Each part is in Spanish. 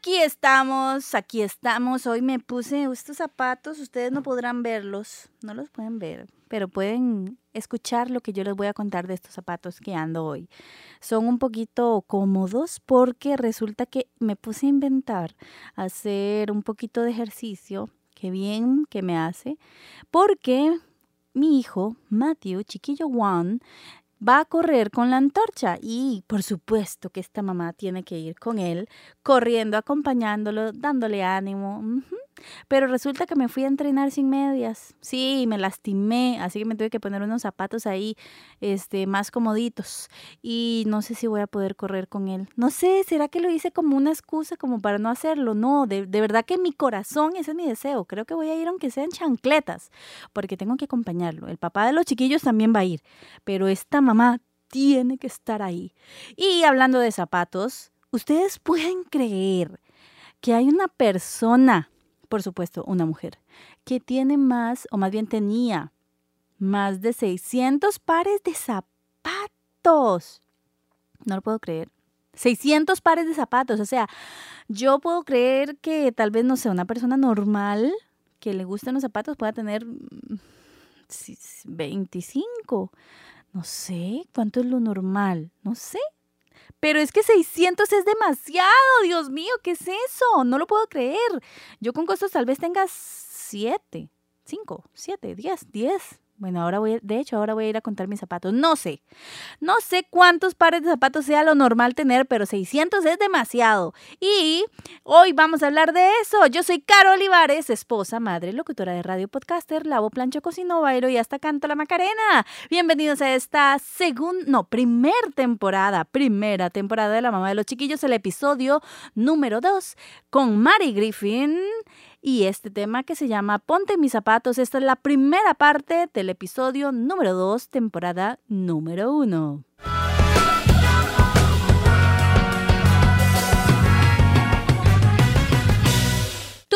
Aquí estamos, aquí estamos. Hoy me puse estos zapatos, ustedes no podrán verlos, no los pueden ver, pero pueden escuchar lo que yo les voy a contar de estos zapatos que ando hoy. Son un poquito cómodos porque resulta que me puse a inventar hacer un poquito de ejercicio, que bien que me hace, porque mi hijo, Matthew, chiquillo Juan, va a correr con la antorcha y por supuesto que esta mamá tiene que ir con él, corriendo, acompañándolo, dándole ánimo. Pero resulta que me fui a entrenar sin medias. Sí, me lastimé, así que me tuve que poner unos zapatos ahí este más comoditos y no sé si voy a poder correr con él. No sé, ¿será que lo hice como una excusa como para no hacerlo? No, de, de verdad que mi corazón, ese es mi deseo. Creo que voy a ir aunque sean chancletas, porque tengo que acompañarlo. El papá de los chiquillos también va a ir, pero esta mamá tiene que estar ahí. Y hablando de zapatos, ustedes pueden creer que hay una persona por supuesto, una mujer, que tiene más, o más bien tenía, más de 600 pares de zapatos. No lo puedo creer. 600 pares de zapatos. O sea, yo puedo creer que tal vez, no sé, una persona normal que le gustan los zapatos pueda tener 25. Mm, no sé, ¿cuánto es lo normal? No sé, pero es que 600 es demasiado, Dios mío, ¿qué es eso? No lo puedo creer. Yo con costos tal vez tenga 7, 5, 7, 10, 10. Bueno, ahora voy, de hecho, ahora voy a ir a contar mis zapatos. No sé, no sé cuántos pares de zapatos sea lo normal tener, pero 600 es demasiado. Y hoy vamos a hablar de eso. Yo soy Caro Olivares, esposa, madre, locutora de radio, podcaster, lavo, plancho, cocino, bailo y hasta canto la macarena. Bienvenidos a esta segunda, no, primer temporada, primera temporada de La Mamá de los Chiquillos, el episodio número 2 con Mari Griffin y este tema que se llama Ponte mis zapatos. Esta es la primera parte del episodio número 2, temporada número 1.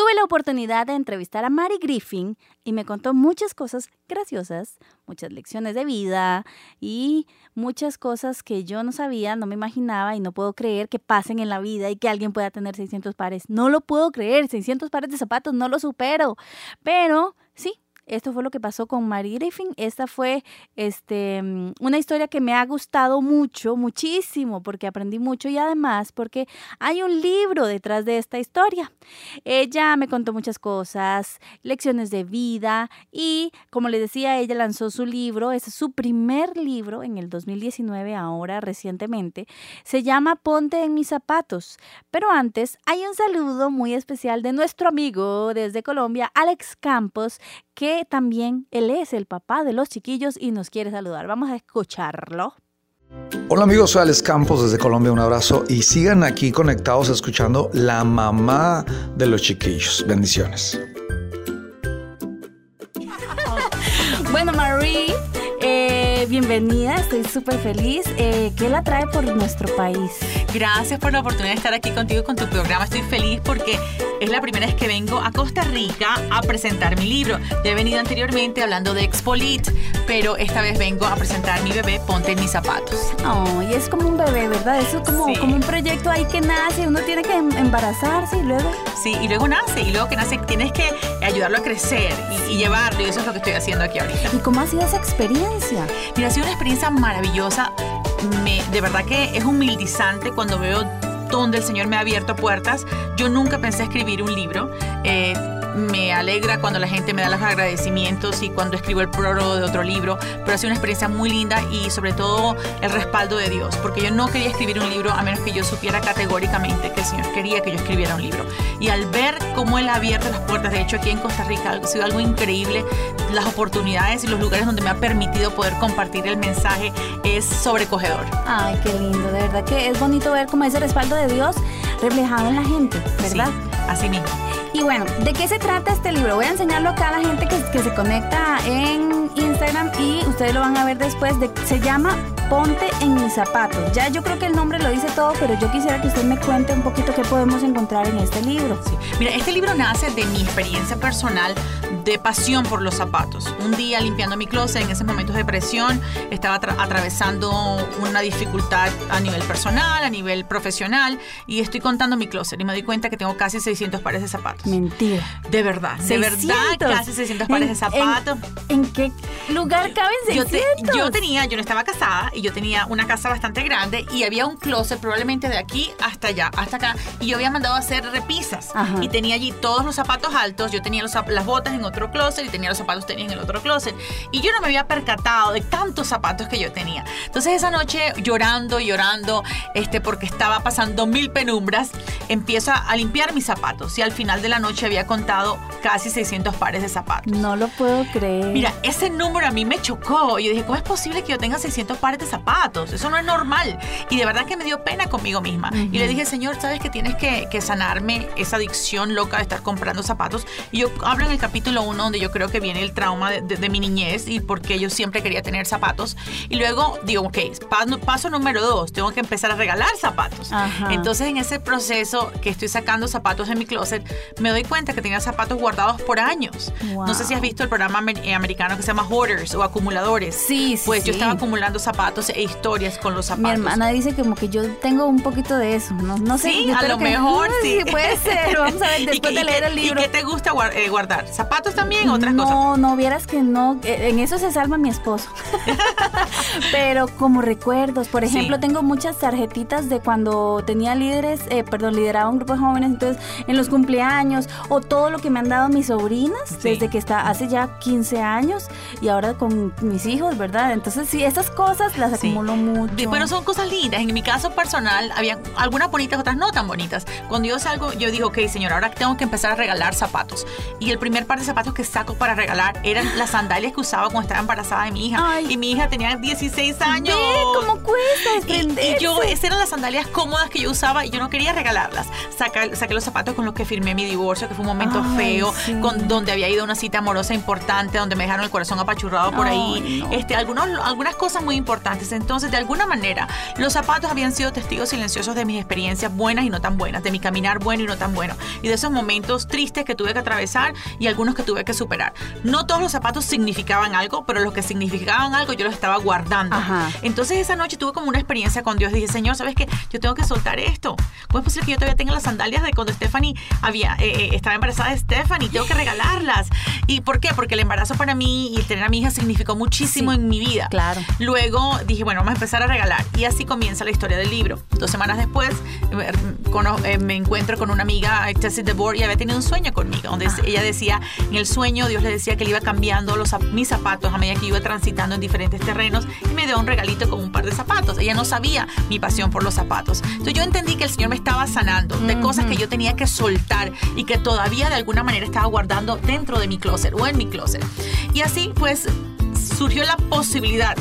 Tuve la oportunidad de entrevistar a Mary Griffin y me contó muchas cosas graciosas, muchas lecciones de vida y muchas cosas que yo no sabía, no me imaginaba y no puedo creer que pasen en la vida y que alguien pueda tener 600 pares. No lo puedo creer, 600 pares de zapatos, no lo supero. Pero sí, esto fue lo que pasó con Mary Griffin. Esta fue este, mm, una historia que me ha gustado mucho, muchísimo, porque aprendí mucho y además porque hay un libro detrás de esta historia. Ella me contó muchas cosas, lecciones de vida y, como les decía, ella lanzó su libro, es su primer libro en el 2019, ahora recientemente. Se llama Ponte en mis zapatos. Pero antes hay un saludo muy especial de nuestro amigo desde Colombia, Alex Campos, que también él es el papá de los chiquillos y nos quiere saludar. Vamos a escucharlo. Hola amigos, soy Alex Campos desde Colombia, un abrazo y sigan aquí conectados escuchando La Mamá de los Chiquillos. Bendiciones. Bueno, Marie, eh, bienvenida, estoy súper feliz. Eh, ¿Qué la trae por nuestro país? Gracias por la oportunidad de estar aquí contigo con tu programa. Estoy feliz porque es la primera vez que vengo a Costa Rica a presentar mi libro. Ya he venido anteriormente hablando de Expolit, pero esta vez vengo a presentar mi bebé Ponte en mis zapatos. Oh, y es como un bebé, ¿verdad? Eso es como, como un proyecto ahí que nace, uno tiene que em, embarazarse y luego... Sí, y luego nace, y luego que nace tienes que ayudarlo a crecer y, y llevarlo, y eso es lo que estoy haciendo aquí ahorita. ¿Y cómo ha sido esa experiencia? Mira, ha sido una experiencia maravillosa. Me, de verdad que es humildizante cuando veo donde el Señor me ha abierto puertas. Yo nunca pensé escribir un libro. Eh, me alegra cuando la gente me da los agradecimientos y cuando escribo el prólogo de otro libro, pero ha sido una experiencia muy linda y sobre todo el respaldo de Dios, porque yo no quería escribir un libro a menos que yo supiera categóricamente que el Señor quería que yo escribiera un libro. Y al ver cómo Él ha abierto las puertas, de hecho aquí en Costa Rica ha sido algo increíble, las oportunidades y los lugares donde me ha permitido poder compartir el mensaje es sobrecogedor. Ay, qué lindo, de verdad que es bonito ver cómo ese respaldo de Dios reflejado en la gente, ¿verdad? Sí, así mismo. Y bueno, ¿de qué se trata este libro? Voy a enseñarlo a la gente que, que se conecta en Instagram y ustedes lo van a ver después. De, se llama Ponte en mis zapatos. Ya yo creo que el nombre lo dice todo, pero yo quisiera que usted me cuente un poquito qué podemos encontrar en este libro. Sí. Mira, este libro nace de mi experiencia personal de pasión por los zapatos. Un día limpiando mi closet en esos momentos de presión, estaba atravesando una dificultad a nivel personal, a nivel profesional, y estoy contando mi closet y me doy cuenta que tengo casi 600 pares de zapatos. Mentira. De verdad, de verdad, casi 600 pares de zapatos. ¿En, qué lugar caben 600? Yo, yo tenía, yo no estaba casada y yo tenía una casa bastante grande y había un closet probablemente de aquí hasta allá, hasta acá, y yo había mandado a hacer repisas y tenía allí todos los zapatos altos, yo tenía las botas en otro closet y tenía los zapatos tenía en el otro closet. Y yo no me había percatado de tantos zapatos que yo tenía. Entonces esa noche llorando, llorando, este, porque estaba pasando mil penumbras, empiezo a limpiar mis zapatos y al final de la noche había contado casi 600 pares de zapatos. No lo puedo creer. Mira, ese número a mí me chocó. Yo dije, ¿cómo es posible que yo tenga 600 pares de zapatos? Eso no es normal. Y de verdad que me dio pena conmigo misma. Y le dije, Señor, ¿sabes que tienes que, que sanarme esa adicción loca de estar comprando zapatos? Y yo hablo en el capítulo 1 donde yo creo que viene el trauma de, mi niñez y porque yo siempre quería tener zapatos. Y luego digo, ok, paso, número dos, tengo que empezar a regalar zapatos. Entonces en ese proceso que estoy sacando zapatos en mi closet, me doy cuenta que tenía zapatos guardados por años. No sé si has visto el programa eh, americano que se llama Hoarders o acumuladores. Sí, sí. Pues yo estaba acumulando zapatos e historias con los zapatos. Mi hermana dice como que yo tengo un poquito de eso. No, no sé. Sí, a lo mejor sí. Puede ser. Vamos a ver después de leer el libro. ¿Y qué te gusta eh, guardar? ¿Zapatos también? ¿Otras no, cosas? No, no, vieras que no. Eh, en eso se salva mi esposo. Pero como recuerdos, por ejemplo, tengo muchas tarjetitas de cuando tenía líderes, eh, perdón, lideraba un grupo de jóvenes, entonces en los cumpleaños o todo lo que me han dado mis sobrinas desde que está hace ya 15 años y ahora con mis hijos, ¿verdad? Entonces sí, esas cosas las acumulo mucho. Pero son cosas lindas. En mi caso personal, había algunas bonitas, otras no tan bonitas. Cuando yo salgo, yo digo, ok, señor, ahora tengo que empezar a regalar zapatos. Y el primer par de zapatos que saco para regalar eran las sandalias que usaba cuando estaba embarazada de mi hija. Y mi hija tenía 16 años. ¿Cómo cuesta y, yo, esas eran las sandalias cómodas que yo usaba y yo no quería regalarlas. Saca, saqué los zapatos con los que firmé mi divorcio, que fue un momento feo, con, donde había ido a una cita amorosa importante, donde me dejaron el corazón apachurrado por ahí. Este, algunos, algunas cosas muy importantes. Entonces, de alguna manera, los zapatos habían sido testigos silenciosos de mis experiencias buenas y no tan buenas, de mi caminar bueno y no tan bueno, y de esos momentos tristes que tuve que atravesar y algunos que tuve que superar. No todos los zapatos significaban algo, pero los que significaban algo yo los estaba guardando. Entonces esa noche tuve como una experiencia con Dios. Dije, Señor, ¿sabes qué? Yo tengo que soltar esto. ¿Cómo es posible que yo todavía tenga las sandalias de cuando Stephanie había, eh, eh, estaba embarazada de Stephanie? Tengo que regalarlas. ¿Y por qué? Porque el embarazo para mí y el tener a mi hija significó muchísimo en mi vida. Claro. Luego dije, bueno, vamos a empezar a regalar. Y así comienza la historia del libro. Dos semanas después eh, me encuentro con una amiga, Tessie DeBoer, y había tenido un sueño conmigo, donde ella decía, en el sueño Dios le decía que le iba cambiando los, mis zapatos a medida que iba transitando en diferentes terrenos y me dio un regalito con un par de zapatos. Ella no sabía mi pasión por los zapatos. Entonces yo entendí que el Señor me estaba sanando de cosas que yo tenía que soltar y que todavía de alguna manera estaba guardando dentro de mi closet o en mi closet. Y así pues surgió la posibilidad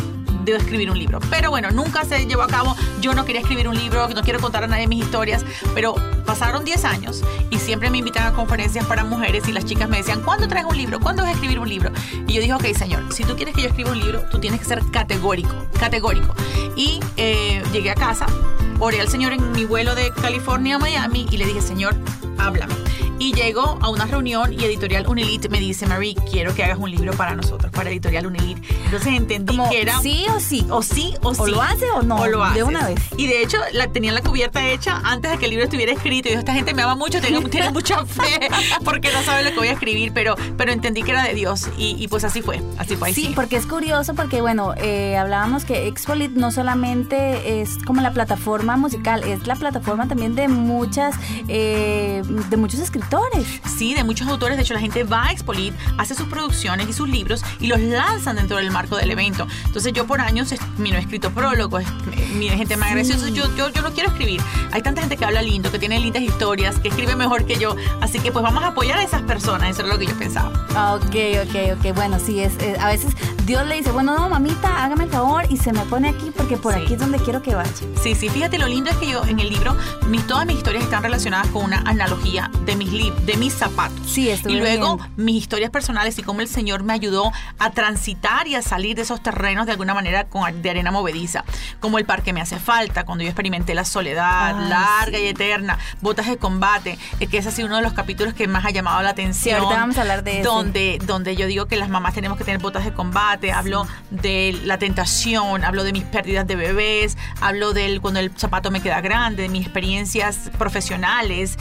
de escribir un libro. Pero bueno, nunca se llevó a cabo. Yo no quería escribir un libro, no quiero contar a nadie mis historias, pero pasaron 10 años y siempre me invitan a conferencias para mujeres y las chicas me decían, ¿cuándo traes un libro? ¿Cuándo vas a escribir un libro? Y yo dije, ok, señor, si tú quieres que yo escriba un libro, tú tienes que ser categórico, categórico. Y eh, llegué a casa, oré al Señor en mi vuelo de California a Miami y le dije, Señor, háblame. Y llego a una reunión y Editorial Unilit me dice, Marie, quiero que hagas un libro para nosotros, para Editorial Unilit. Entonces entendí que era... Sí o sí. O sí o sí. O lo hace o no. O lo hace. De una vez. Y de hecho, la, tenían la cubierta hecha antes de que el libro estuviera escrito. Y dijo, esta gente me ama mucho, tiene, mucha fe, porque no sabe lo que voy a escribir, pero, pero entendí que era de Dios. Y, pues así fue. Así fue. sí, porque es curioso, porque bueno, eh, hablábamos que Expolit no solamente es como la plataforma musical, es la plataforma también de muchas, eh, de muchos escritores. Sí, de muchos autores. De hecho, la gente va a Expolit, hace sus producciones y sus libros y los lanzan dentro del marco del evento. Entonces, yo por años no he escrito prólogos, mi gente me agradeció. Yo, yo, yo no quiero escribir. Hay tanta gente que habla lindo, que tiene lindas historias, que escribe mejor que yo. Así que, pues, vamos a apoyar a esas personas. Eso es lo que yo pensaba. Ok, ok, ok. Bueno, sí, es, a veces Dios le dice, bueno, no, mamita, hágame el favor y se me pone aquí porque por aquí es donde quiero que vaya. Sí, sí, fíjate, lo lindo es que yo en el libro, mis, todas mis historias están relacionadas con una analogía de mis, de mis zapatos. Sí, esto Y luego mis historias personales y cómo el Señor me ayudó a transitar y a salir de esos terrenos de alguna manera con, de arena movediza, como el parque me hace falta, cuando yo experimenté la soledad larga y eterna, botas de combate, eh, que es así uno de los capítulos que más ha llamado la atención. Sí, ahorita vamos a hablar de eso. Donde, donde yo digo que las mamás tenemos que tener botas de combate, hablo de la tentación, hablo de mis pérdidas de bebés, hablo del cuando el zapato me queda grande, de mis experiencias profesionales,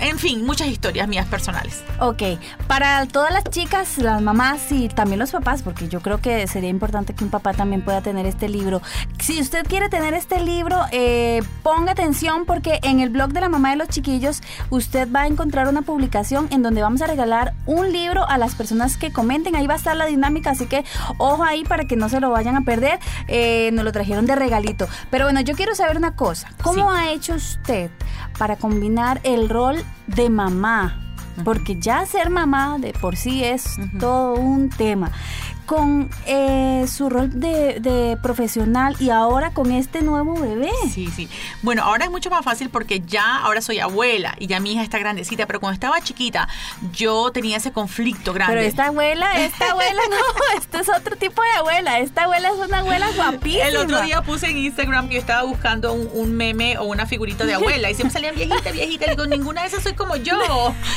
en fin, muchas historias mías personales. Ok, para todas las chicas, las mamás y también los papás, porque yo creo que sería importante que un papá también pueda tener este libro. Si usted quiere tener este libro, eh, ponga atención porque en el blog de la mamá de los chiquillos usted va a encontrar una publicación en donde vamos a regalar un libro a las personas que comenten. Ahí va a estar la dinámica, así que ojo ahí para que no se lo vayan a perder. Eh, nos lo trajeron de regalito. Pero bueno, yo quiero saber una cosa. ¿Cómo ha hecho usted para combinar el rol de mamá? Porque ya ser mamá de por sí es todo un tema con eh, su rol de, de, profesional y ahora con este nuevo bebé. Sí, sí. Bueno, ahora es mucho más fácil porque ya ahora soy abuela y ya mi hija está grandecita, pero cuando estaba chiquita yo tenía ese conflicto grande. Pero esta abuela, esta abuela no, esto es otro tipo de abuela. Esta abuela es una abuela guapísima. El otro día puse en Instagram que yo estaba buscando un, un meme o una figurita de abuela y siempre salían viejita, viejita. Digo, ninguna de esas soy como yo.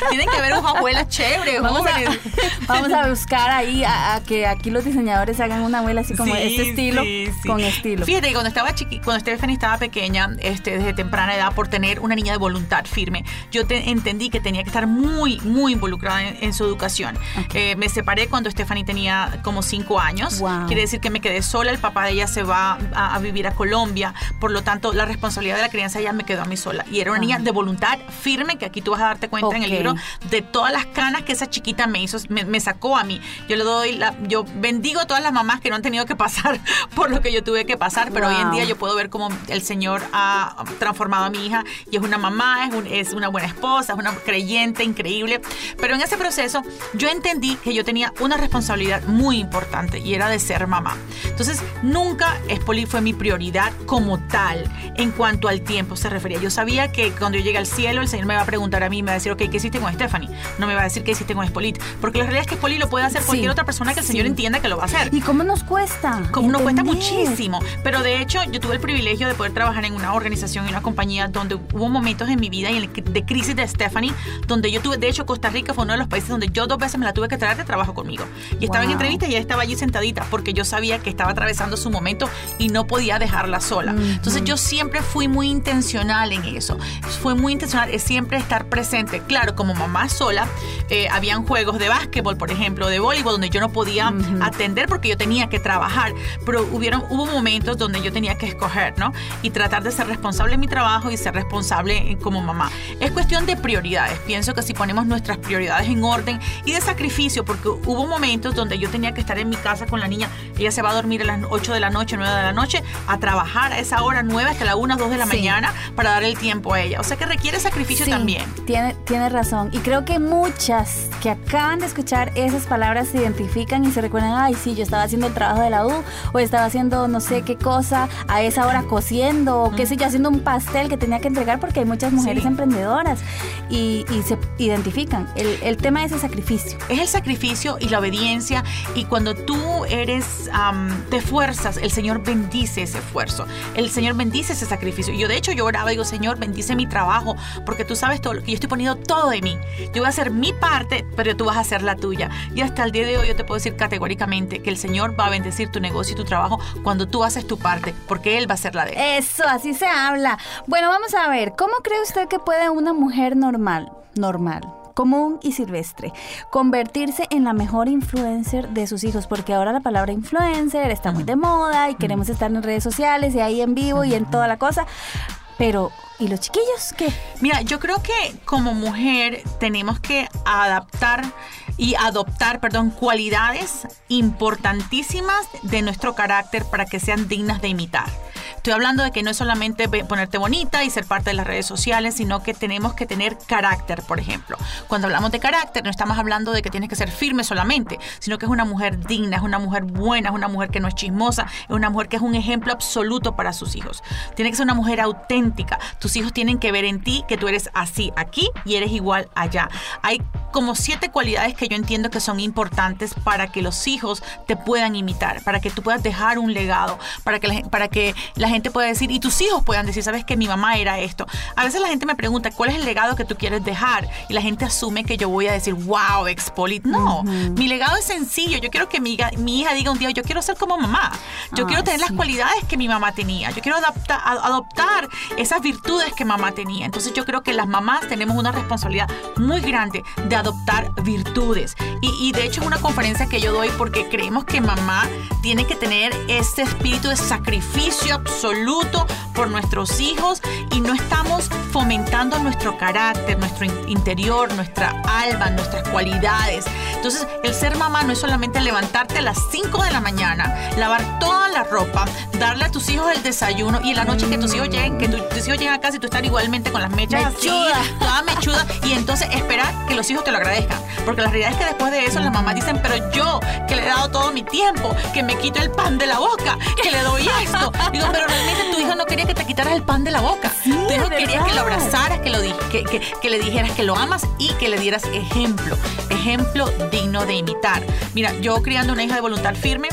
Tienen que haber unas abuelas chéveres, vamos jóvenes. A, vamos a buscar ahí a, a que aquí los diseñadores hagan una abuela así como Sí, este estilo, sí, sí. con estilo. Fíjate, cuando estaba chiqui, cuando Stephanie estaba pequeña, este, desde temprana edad, por tener una niña de voluntad firme, yo te- entendí que tenía que estar muy, muy involucrada en, en su educación. Eh, me separé cuando Stephanie tenía como cinco años. Wow. Quiere decir que me quedé sola. El papá de ella se va a, a vivir a Colombia. Por lo tanto, la responsabilidad de la crianza ya me quedó a mí sola. Y era una niña de voluntad firme, que aquí tú vas a darte cuenta en el libro de todas las canas que esa chiquita me hizo, me, me sacó a mí. Yo le doy la, yo bendigo a todas las mamás que no han tenido que pasar por lo que yo tuve que pasar, pero hoy en Wow. día yo puedo ver cómo el Señor ha transformado a mi hija y es una mamá, es, un- es una buena esposa, es una creyente increíble. Pero en ese proceso yo entendí que yo tenía una responsabilidad muy importante y era de ser mamá. Entonces nunca Espoli fue mi prioridad como tal en cuanto al tiempo se refería. Yo sabía que cuando yo llegue al cielo el Señor me va a preguntar a mí, me va a decir, ok, ¿qué hiciste con Stephanie? No me va a decir qué hiciste con Espolit. Porque la realidad es que Espoli lo puede hacer Sí. cualquier otra persona que el Sí. Señor entienda que lo va a hacer. ¿Y cómo nos cuesta? Como nos cuesta muchísimo. Pero de hecho, yo tuve el privilegio de poder trabajar en una organización y una compañía donde hubo momentos en mi vida y en de crisis de Stephanie, donde yo tuve, de hecho, Costa Rica fue uno de los países donde yo dos veces me la tuve que traer de trabajo conmigo. Y estaba en entrevista y ella estaba allí sentadita porque yo sabía que estaba atravesando su momento y no podía dejarla sola. Entonces yo siempre fui muy intencional en eso. Fue muy intencional es siempre estar presente. Claro, como mamá sola, eh, habían juegos de básquetbol, por ejemplo, de voleibol, donde yo no podía atender porque yo tenía que trabajar. Pero hubieron, hubo momentos donde yo tenía que escoger, ¿no? Y tratar de ser responsable en mi trabajo y ser responsable en- como mamá. Es cuestión de prioridades. Pienso que si ponemos nuestras prioridades en orden y de sacrificio, porque hubo momentos donde yo tenía que estar en mi casa con la niña, ella se va a dormir a las 8 de la noche, 9 de la noche, a trabajar a esa hora 9 hasta la 1, 2 de la Sí. mañana para dar el tiempo a ella. O sea que requiere sacrificio Sí, también. Tiene, tiene razón. Y creo que muchas que acaban de escuchar esas palabras se identifican y se recuerdan, ay, sí, yo estaba haciendo el trabajo de la U o estaba haciendo no sé qué cosa a esa hora cosiendo o qué sé yo, haciendo un pastel que tenía que entregar porque hay muchas mujeres Sí. emprendedoras y, y se identifican. El, el tema es el sacrificio. Es el sacrificio y la obediencia y cuando tú eres, am, te esfuerzas, el Señor bendice ese esfuerzo, el Señor bendice ese sacrificio. Yo de hecho yo oraba y digo, Señor, bendice mi trabajo, porque tú sabes todo lo que yo estoy poniendo todo de mí. Yo voy a hacer mi parte, pero tú vas a hacer la tuya. Y hasta el día de hoy yo te puedo decir categóricamente que el Señor va a bendecir tu negocio y tu trabajo cuando tú haces tu parte, porque Él va a hacer la de él. Eso, así se habla. Bueno, vamos a ver, ¿cómo cree usted que puede una mujer normal, normal, común y silvestre, convertirse en la mejor influencer de sus hijos? Porque ahora la palabra influencer está muy de moda y queremos estar en redes sociales y ahí en vivo y en toda la cosa. Pero, ¿y los chiquillos qué? Mira, yo creo que como mujer tenemos que adaptar y adoptar, perdón, cualidades importantísimas de nuestro carácter para que sean dignas de imitar. Estoy hablando de que no es solamente ponerte bonita y ser parte de las redes sociales, sino que tenemos que tener carácter, por ejemplo. Cuando hablamos de carácter, no estamos hablando de que tienes que ser firme solamente, sino que es una mujer digna, es una mujer buena, es una mujer que no es chismosa, es una mujer que es un ejemplo absoluto para sus hijos. Tiene que ser una mujer auténtica. Tus hijos tienen que ver en ti que tú eres así aquí y eres igual allá. Hay como siete cualidades que yo entiendo que son importantes para que los hijos te puedan imitar, para que tú puedas dejar un legado, para que la, para que la gente pueda decir y tus hijos puedan decir, sabes que mi mamá era esto. A veces la gente me pregunta, ¿cuál es el legado que tú quieres dejar? Y la gente asume que yo voy a decir, wow, expolit. No, mi legado es sencillo. Yo quiero que mi, mi, hija diga un día, yo quiero ser como mamá. Yo quiero tener las cualidades que mi mamá tenía. Yo quiero adaptar, adoptar esas virtudes que mamá tenía. Entonces yo creo que las mamás tenemos una responsabilidad muy grande de adoptar virtudes. Y, de hecho es una conferencia que yo doy porque creemos que mamá tiene que tener este espíritu de sacrificio absoluto por nuestros hijos y no estamos fomentando nuestro carácter, nuestro interior, nuestra alma, nuestras cualidades. Entonces el ser mamá no es solamente levantarte a las 5 de la mañana, lavar toda la ropa, darle a tus hijos el desayuno y en la noche que tus hijos lleguen, que tus hijos lleguen a casa y tú estás igualmente con las mechas mechuda. así, toda mechuda y entonces esperar que los hijos te lo agradezcan. Porque la realidad es que después de eso las mamás dicen, pero yo que le he dado todo mi tiempo, que me quito el pan de la boca, que le doy esto. Digo, te quitaras el pan de la boca. tu hijo quería que lo abrazaras, que, lo, que, que, que le dijeras que lo amas y que le dieras ejemplo. Ejemplo digno de imitar. Mira, yo criando una hija de voluntad firme,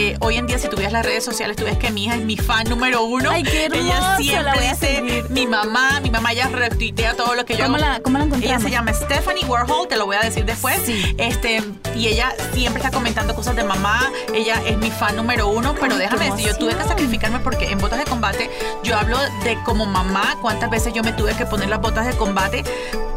eh, hoy en día, si tú ves las redes sociales, tú ves que mi hija es mi fan número uno. Ay, qué Ella siempre dice mi mamá, mi mamá ya retuitea todo lo que yo ¿Cómo La, ¿Cómo la encontramos? Ella se llama Stephanie Warhol, te lo voy a decir después. Sí. Este, y ella siempre está comentando cosas de mamá. Ella es mi fan número uno, pero déjame decir, yo tuve que sacrificarme porque en botas de combate yo hablo de como mamá, cuántas veces yo me tuve que poner las botas de combate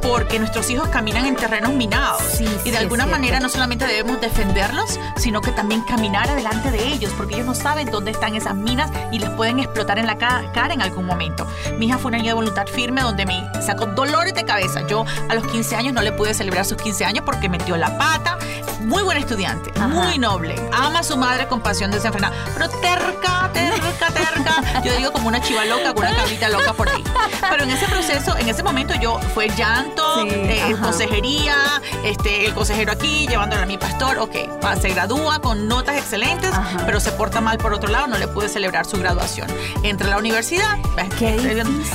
porque nuestros hijos caminan en terrenos minados. Sí, y de alguna manera no solamente debemos defenderlos, sino que también caminar adelante de ellos, porque ellos no saben dónde están esas minas y les pueden explotar en la cara en algún momento. Mi hija fue una niña de voluntad firme donde me sacó dolores de cabeza. Yo a los 15 años no le pude celebrar sus 15 años porque metió la pata. Muy buen estudiante, muy noble. Ama a su madre con pasión desenfrenada, pero terca, terca, terca. Yo digo como una chiva loca, con una cabrita loca por ahí. Pero en ese proceso, en ese momento yo fue llanto, eh, consejería, este, el consejero aquí, llevándole a mi pastor, ok, se gradúa con notas excelentes pero se porta mal por otro lado, no le pude celebrar su graduación. Entra a la universidad,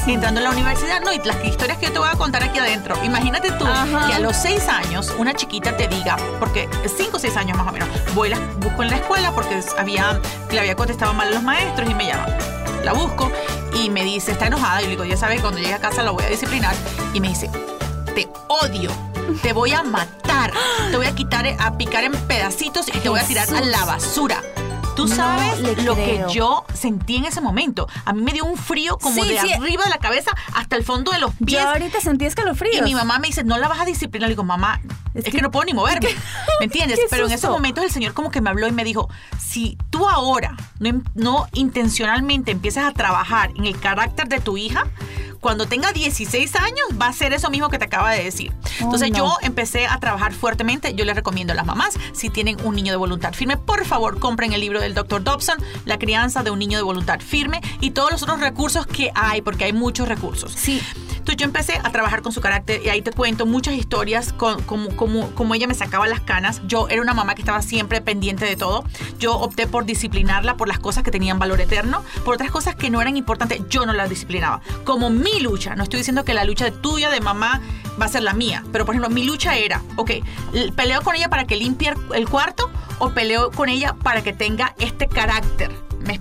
entrando a la universidad, no, y las historias que yo te voy a contar aquí adentro. Imagínate tú que a los seis años una chiquita te diga, porque cinco o seis años más o menos, voy la busco en la escuela porque había, le había contestado mal a los maestros y me llama. La busco y me dice, está enojada. Y le digo, ya sabes, cuando llegue a casa la voy a disciplinar. Y me dice, te odio te voy a matar, te voy a quitar, a picar en pedacitos y te voy a tirar a la basura. Tú sabes lo que yo sentí en ese momento. A mí me dio un frío como de arriba de la cabeza hasta el fondo de los pies. Yo ahorita sentí escalofríos. Y mi mamá me dice, no la vas a disciplinar. Le digo, mamá, es, que, no puedo ni moverme. ¿Me entiendes? Pero en ese momento el Señor como que me habló y me dijo, si tú ahora no, no intencionalmente empiezas a trabajar en el carácter de tu hija, cuando tenga 16 años va a ser eso mismo que te acaba de decir. Entonces yo empecé a trabajar fuertemente. Yo les recomiendo a las mamás, si tienen un niño de voluntad firme, por favor compren el libro del Dr. Dobson, La crianza de un niño de voluntad firme y todos los otros recursos que hay, porque hay muchos recursos. Sí. Entonces yo empecé a trabajar con su carácter y ahí te cuento muchas historias con, como, como, como ella me sacaba las canas. Yo era una mamá que estaba siempre pendiente de todo. Yo opté por disciplinarla por las cosas que tenían valor eterno, por otras cosas que no eran importantes, yo no las disciplinaba. Como mi lucha. No estoy diciendo que la lucha tuya, de mamá, va a ser la mía. Pero, por ejemplo, mi lucha era, ok, peleo con ella para que limpie el cuarto o peleo con ella para que tenga este carácter. Me,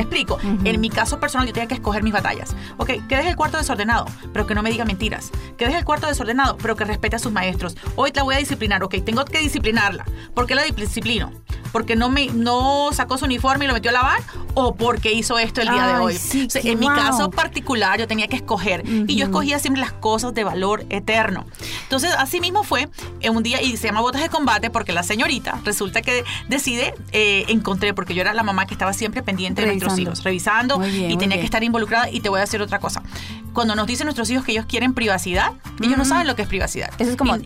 explico. En mi caso personal, yo tenía que escoger mis batallas. Ok, que deje el cuarto desordenado, pero que no me diga mentiras. Que deje el cuarto desordenado, pero que respete a sus maestros. Hoy la voy a disciplinar. Ok, tengo que disciplinarla. ¿Por qué la disciplino? Porque no me no sacó su uniforme y lo metió a lavar o porque hizo esto el día de hoy. en mi caso particular yo tenía que escoger y yo escogía siempre las cosas de valor eterno. Entonces así mismo fue en un día y se llama botas de combate porque la señorita resulta que decide eh, encontré porque yo era la mamá que estaba siempre pendiente de nuestros hijos, revisando y tenía que estar involucrada y te voy a decir otra cosa. Cuando nos dicen nuestros hijos que ellos quieren privacidad, ellos no saben lo que es privacidad. Eso es como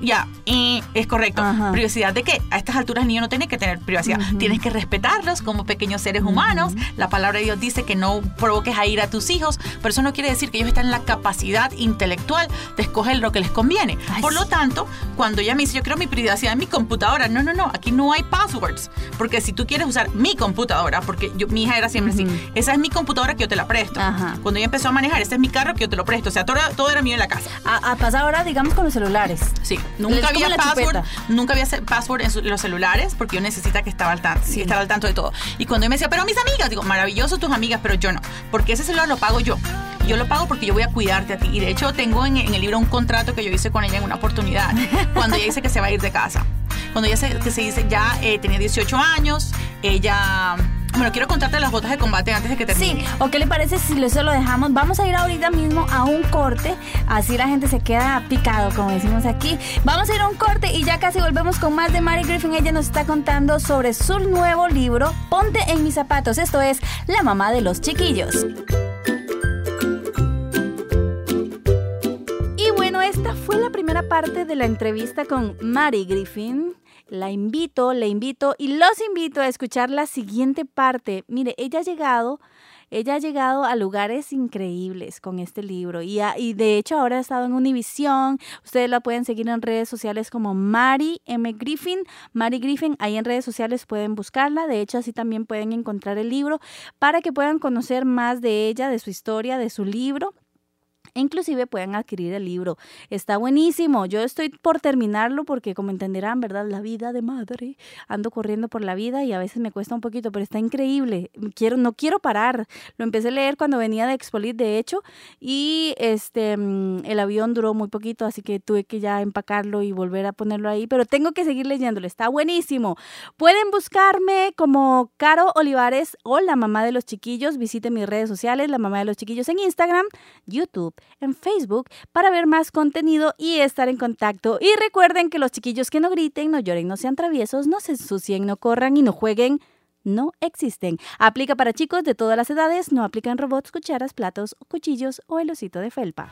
ya, es correcto. Privacidad de qué? A estas alturas el niño no tiene que tener privacidad. Tienes que respetarlos como pequeños seres humanos. La palabra de Dios dice que no provoques a ir a tus hijos, pero eso no quiere decir que ellos están en la capacidad intelectual de escoger lo que les conviene. Por lo tanto, cuando ella me dice, yo quiero mi privacidad en mi computadora, no, no, no, aquí no hay passwords, porque si tú quieres usar mi computadora, porque yo, mi hija era siempre así, esa es mi computadora que yo te la presto. Cuando ella empezó a manejar, ese es mi carro que yo te lo presto, o sea, todo, todo era mío en la casa. A, a pasar ahora, digamos, con los celulares. Sí, nunca había password, nunca había password en los celulares, porque yo necesita que estaba al tanto, sí. estar al tanto de todo. Y cuando ella me decía, pero mis amigas, digo, maravilloso tus amigas, pero yo no, porque ese celular lo pago yo. Yo lo pago porque yo voy a cuidarte a ti. Y de hecho tengo en, el libro un contrato que yo hice con ella en una oportunidad, cuando ella dice que se va a ir de casa. Cuando ella se, que se dice ya eh, tenía 18 años, ella... Bueno, quiero contarte las botas de combate antes de que termine. Sí, ¿o qué le parece si eso lo dejamos? Vamos a ir ahorita mismo a un corte, así la gente se queda picado, como decimos aquí. Vamos a ir a un corte y ya casi volvemos con más de Mary Griffin. Ella nos está contando sobre su nuevo libro, Ponte en mis zapatos. Esto es La mamá de los chiquillos. esta fue la primera parte de la entrevista con Mary Griffin. La invito, le invito y los invito a escuchar la siguiente parte. Mire, ella ha llegado, ella ha llegado a lugares increíbles con este libro y, y de hecho ahora ha estado en Univision. Ustedes la pueden seguir en redes sociales como Mary M. Griffin. Mary Griffin, ahí en redes sociales pueden buscarla. De hecho, así también pueden encontrar el libro para que puedan conocer más de ella, de su historia, de su libro inclusive pueden adquirir el libro. Está buenísimo. Yo estoy por terminarlo porque como entenderán, ¿verdad? La vida de madre. Ando corriendo por la vida y a veces me cuesta un poquito, pero está increíble. Quiero, no quiero parar. Lo empecé a leer cuando venía de Expolit, de hecho, y este mm, el avión duró muy poquito, así que tuve que ya empacarlo y volver a ponerlo ahí, pero tengo que seguir leyéndolo. Está buenísimo. Pueden buscarme como Caro Olivares o la mamá de los chiquillos. Visite mis redes sociales, la mamá de los chiquillos en Instagram, YouTube en Facebook para ver más contenido y estar en contacto. Y recuerden que los chiquillos que no griten, no lloren, no sean traviesos, no se ensucien, no corran y no jueguen no existen. Aplica para chicos de todas las edades, no aplican robots, cucharas, platos, cuchillos o el osito de felpa.